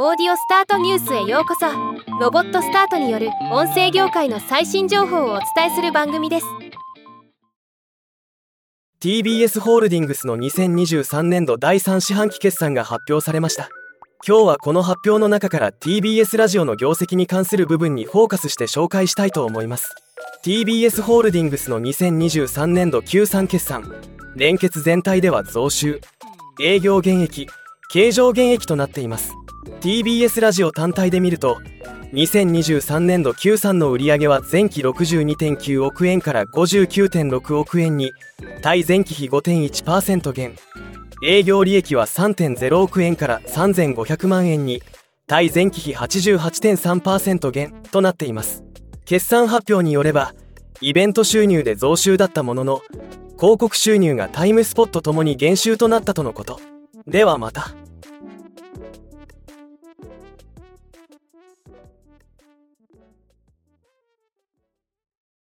オーディオスタートニュースへようこそ。ロボットスタートによる音声業界の最新情報をお伝えする番組です。TBS ホールディングスの2023年度第3四半期決算が発表されました。今日はこの発表の中から TBS ラジオの業績に関する部分にフォーカスして紹介したいと思います。TBS ホールディングスの2023年度 Q3 決算。連結全体では増収。営業減益。経常減益となっています。TBS ラジオ単体で見ると2023年度 Q3 の売り上げは前期62.9億円から59.6億円に対前期比5.1%減。営業利益は3.0億円から3500万円に対前期比88.3%減となっています。決算発表によればイベント収入で増収だったものの広告収入がタイムスポットともに減収となったとのこと。ではまた。